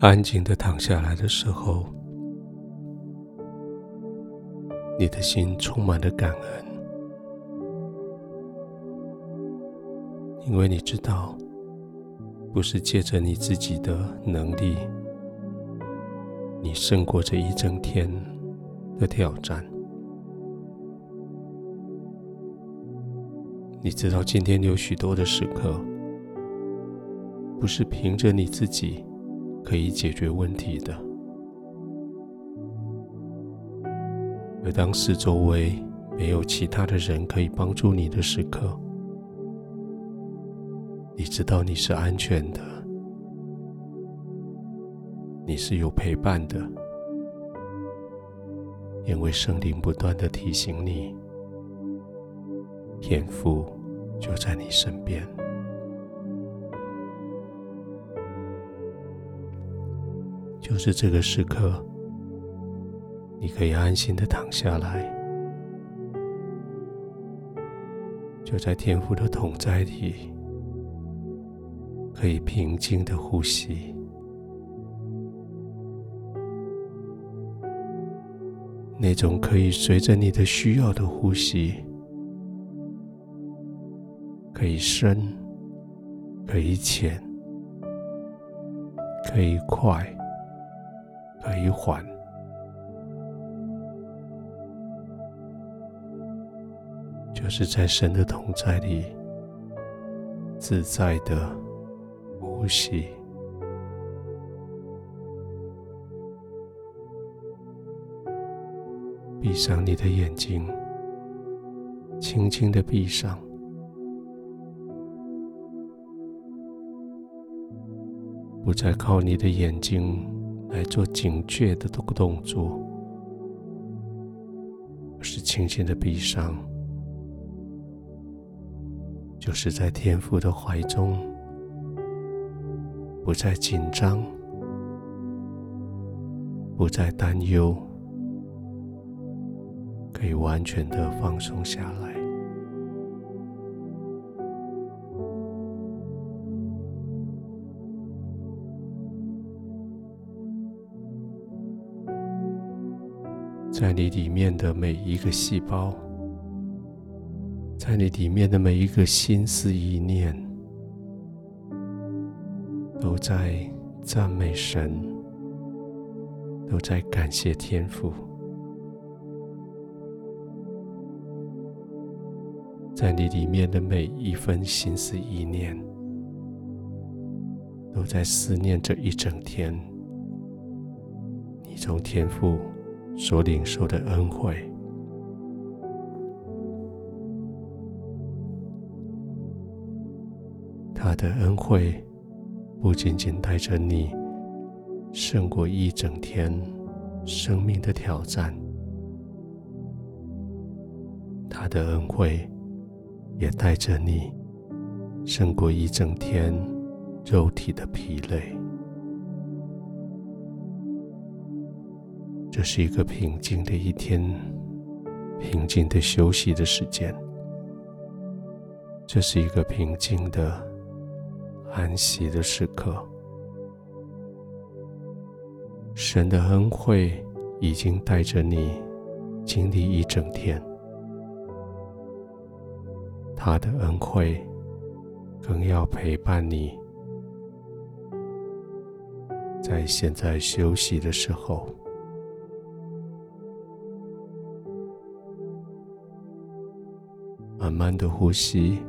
安静的躺下来的时候，你的心充满了感恩，因为你知道，不是借着你自己的能力，你胜过这一整天的挑战。你知道，今天有许多的时刻，不是凭着你自己可以解决问题的。而当四周围没有其他的人可以帮助你的时刻，你知道你是安全的，你是有陪伴的，因为圣灵不断的提醒你。天父就在你身边，就是这个时刻，你可以安心的躺下来，就在天父的同在里，可以平静的呼吸，那种可以随着你的需要的呼吸。可以深，可以浅，可以快，可以缓，就是在神的同在里，自在的呼吸。闭上你的眼睛，轻轻的闭上。不再靠你的眼睛来做警觉的动作，是轻轻的闭上，就是在天父的怀中，不再紧张，不再担忧，可以完全的放松下来。在你里面的每一个细胞，在你里面的每一个心思意念，都在赞美神，都在感谢天父。在你里面的每一分心思意念，都在思念这一整天，你从天父。所领受的恩惠，他的恩惠不仅仅带着你胜过一整天生命的挑战，他的恩惠也带着你胜过一整天肉体的疲累。这是一个平静的一天，平静的休息的时间。这是一个平静的安息的时刻。神的恩惠已经带着你经历一整天，他的恩惠更要陪伴你，在现在休息的时候。慢慢的呼吸，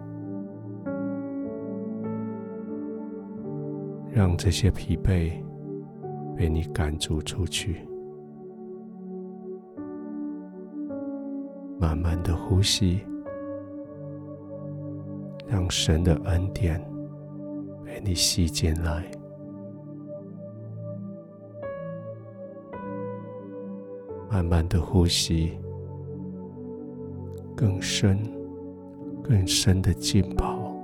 让这些疲惫被你赶逐出去。慢慢的呼吸，让神的恩典被你吸进来。慢慢的呼吸，更深。更深的浸泡，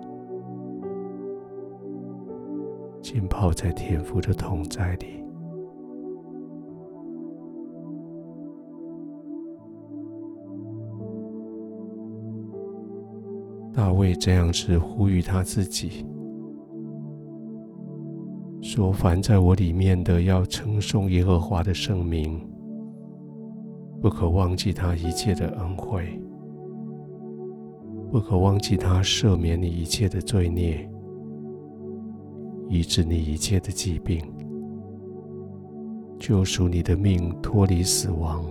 浸泡在天父的同在里。大卫这样子呼吁他自己，说：“凡在我里面的，要称颂耶和华的圣名，不可忘记他一切的恩惠，不可忘记他赦免你一切的罪孽，医治你一切的疾病，救赎你的命脱离死亡，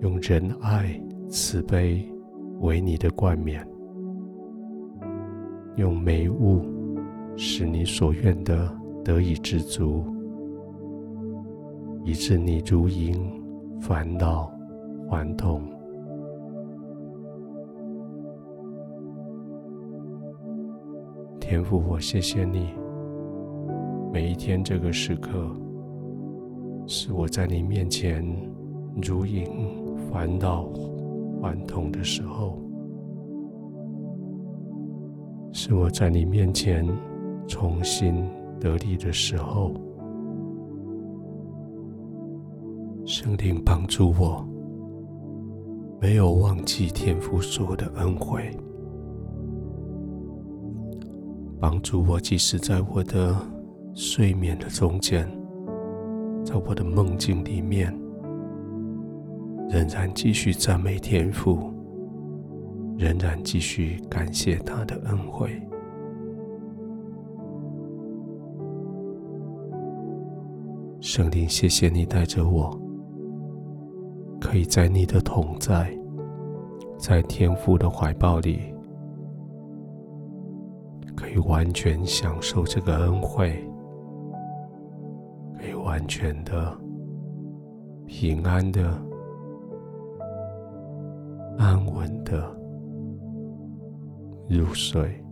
用仁爱慈悲为你的冠冕，用美物。”使你所愿的得以知足，以致你如鹰返老还童。天父，我谢谢你，每一天这个时刻，是我在你面前如影返老还童的时候，是我在你面前。重新得力的时候，圣灵帮助我，没有忘记天父所的恩惠，帮助我，即使在我的睡眠的中间，在我的梦境里面，仍然继续赞美天父，仍然继续感谢他的恩惠。圣灵，谢谢你带着我，可以在你的同在，在天父的怀抱里，可以完全享受这个恩惠，可以完全的、平安的、安稳的入睡。